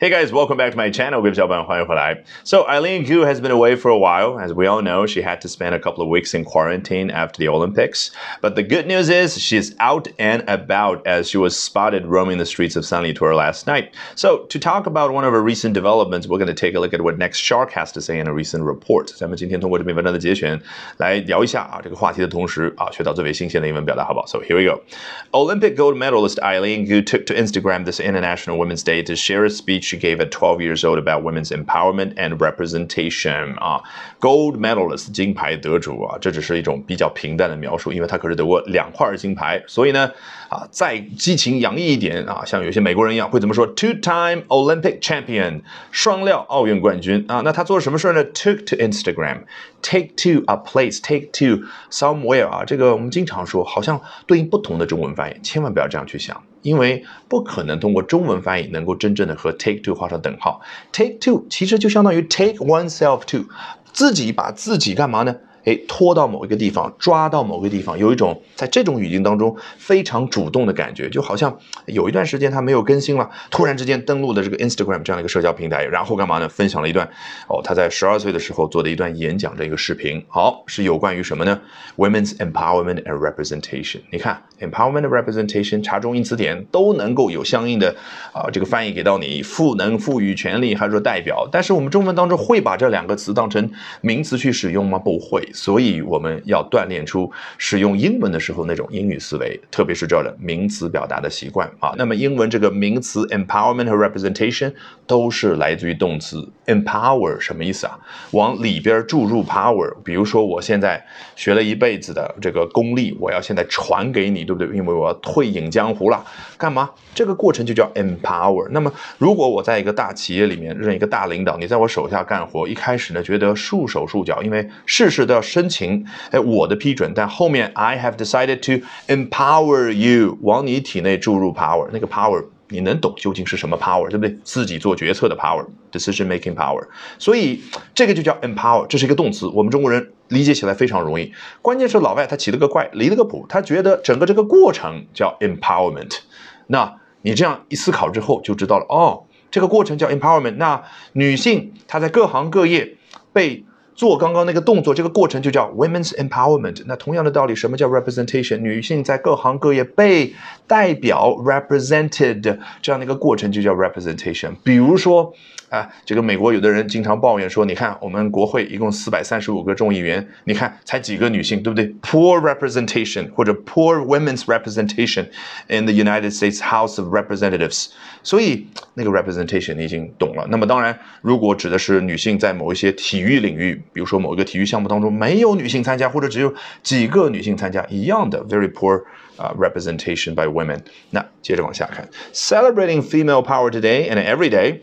Hey guys, welcome back to my channel. 各位小伙伴，欢迎回来。So Eileen Gu has been away for a while. As we all know, she had to spend a couple of weeks in quarantine after the Olympics. But the good news is she's out and about as she was spotted roaming the streets of Sanlitun last night. So to talk about one of her recent developments, we're going to take a look at what Next Shark has to say in a recent report. 咱们今天通过这篇文章的节选来聊一下啊这个话题的同时啊学到最为新鲜的英文表达，好不好？So here we go. Olympic gold medalist Eileen Gu took to Instagram this International Women's Day to share a speech she gave at 12 years old about women's empowerment and representation 啊，gold medalist 金牌得主啊，这只是一种比较平淡的描述，因为她可是得过两块金牌，所以呢啊，再激情洋溢一点啊，像有些美国人一样会怎么说？Two-time Olympic champion 双料奥运冠军啊，那他做了什么事呢？Took to Instagram，take to a place，take to somewhere 啊，这个我们经常说，好像对应不同的中文翻译，千万不要这样去想。因为不可能通过中文翻译能够真正的和 take to 画上等号。take to 其实就相当于 take oneself to，自己把自己干嘛呢？哎，拖到某一个地方，抓到某个地方，有一种在这种语境当中非常主动的感觉，就好像有一段时间他没有更新了，突然之间登录的这个 Instagram 这样的一个社交平台，然后干嘛呢？分享了一段哦，他在十二岁的时候做的一段演讲的一个视频。好，是有关于什么呢？Women's empowerment and representation。你看，empowerment representation，查中英词典都能够有相应的啊这个翻译给到你，赋能、赋予权利，还是说代表？但是我们中文当中会把这两个词当成名词去使用吗？不会。所以我们要锻炼出使用英文的时候那种英语思维，特别是这儿的名词表达的习惯啊。那么英文这个名词 empowerment 和 representation 都是来自于动词 empower，什么意思啊？往里边注入 power。比如说我现在学了一辈子的这个功力，我要现在传给你，对不对？因为我要退隐江湖了，干嘛？这个过程就叫 empower。那么如果我在一个大企业里面任一个大领导，你在我手下干活，一开始呢觉得束手束脚，因为事事都要。申请哎我的批准，但后面 I have decided to empower you，往你体内注入 power，那个 power 你能懂究竟是什么 power，对不对？自己做决策的 power，decision making power，所以这个就叫 empower，这是一个动词，我们中国人理解起来非常容易。关键是老外他起了个怪，离了个谱，他觉得整个这个过程叫 empowerment。那你这样一思考之后就知道了，哦，这个过程叫 empowerment。那女性她在各行各业被做刚刚那个动作，这个过程就叫 women's empowerment。那同样的道理，什么叫 representation？女性在各行各业被代表 represented 这样的一个过程就叫 representation。比如说。啊，这个美国有的人经常抱怨说，你看我们国会一共四百三十五个众议员，你看才几个女性，对不对？Poor representation 或者 poor women's representation in the United States House of Representatives。所以那个 representation 你已经懂了。那么当然，如果指的是女性在某一些体育领域，比如说某一个体育项目当中没有女性参加，或者只有几个女性参加，一样的 very poor 啊 representation by women。那接着往下看，celebrating female power today and every day。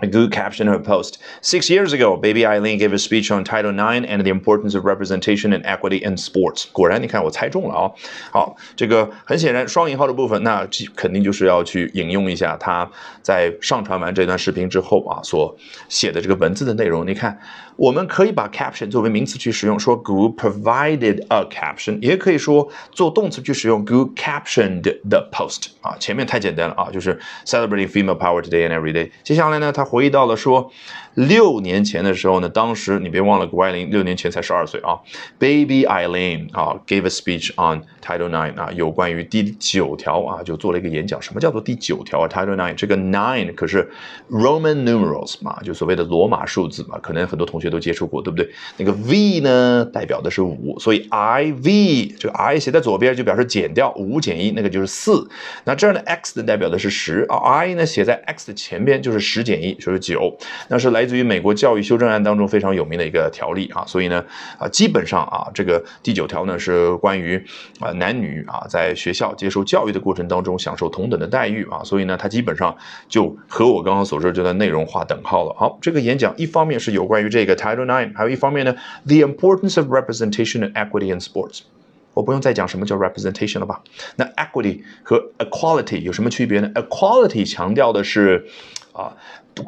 A good caption her post. Six years ago, baby Eileen gave a speech on Title IX and the importance of representation and equity in sports. 果然，你看我猜中了啊！好，这个很显然双引号的部分，那肯定就是要去引用一下他在上传完这段视频之后啊所写的这个文字的内容。你看，我们可以把 caption 作为名词去使用，说 Gu provided a caption，也可以说做动词去使用 Gu captioned the post。啊，前面太简单了啊，就是 celebrating female power today and every day。接下来呢，他回忆到了说，六年前的时候呢，当时你别忘了，谷爱凌六年前才十二岁啊，Baby Eileen 啊，gave a speech on Title Nine 啊，有关于第九条啊，就做了一个演讲。什么叫做第九条啊？Title Nine 这个 nine 可是 Roman numerals 嘛，就所谓的罗马数字嘛，可能很多同学都接触过，对不对？那个 V 呢，代表的是五，所以 I V 这个 I 写在左边就表示减掉五减一，那个就是四。那这儿呢，X 呢代表的是十啊，I 呢写在 X 的前边就是十减一，就是九。那是来来自于美国教育修正案当中非常有名的一个条例啊，所以呢，啊，基本上啊，这个第九条呢是关于啊男女啊在学校接受教育的过程当中享受同等的待遇啊，所以呢，它基本上就和我刚刚所说这段内容划等号了。好，这个演讲一方面是有关于这个 Title Nine，还有一方面呢，The importance of representation and equity in sports。我不用再讲什么叫 representation 了吧？那 equity 和 equality 有什么区别呢？equality 强调的是啊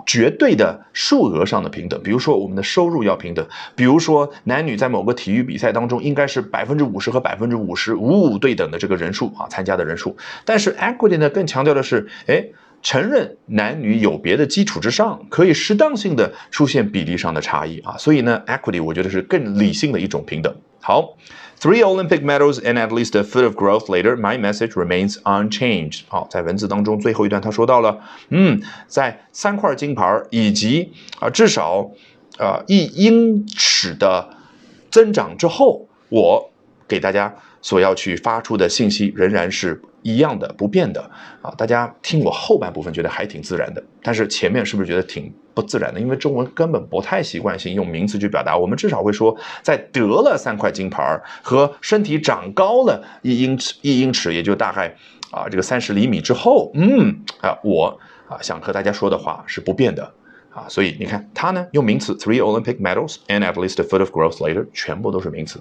绝对的数额上的平等，比如说我们的收入要平等，比如说男女在某个体育比赛当中应该是百分之五十和百分之五十五五对等的这个人数啊参加的人数。但是 equity 呢更强调的是，哎。承认男女有别的基础之上，可以适当性的出现比例上的差异啊。所以呢，equity 我觉得是更理性的一种平等。好，three Olympic medals and at least a foot of growth later, my message remains unchanged。好，在文字当中最后一段他说到了，嗯，在三块金牌以及啊至少啊一英尺的增长之后，我给大家所要去发出的信息仍然是。一样的不变的啊，大家听我后半部分觉得还挺自然的，但是前面是不是觉得挺不自然的？因为中文根本不太习惯性用名词去表达，我们至少会说，在得了三块金牌和身体长高了一英尺一英尺，也就大概啊这个三十厘米之后，嗯啊，我啊想和大家说的话是不变的啊，所以你看他呢用名词 three Olympic medals and at least a foot of growth later，全部都是名词。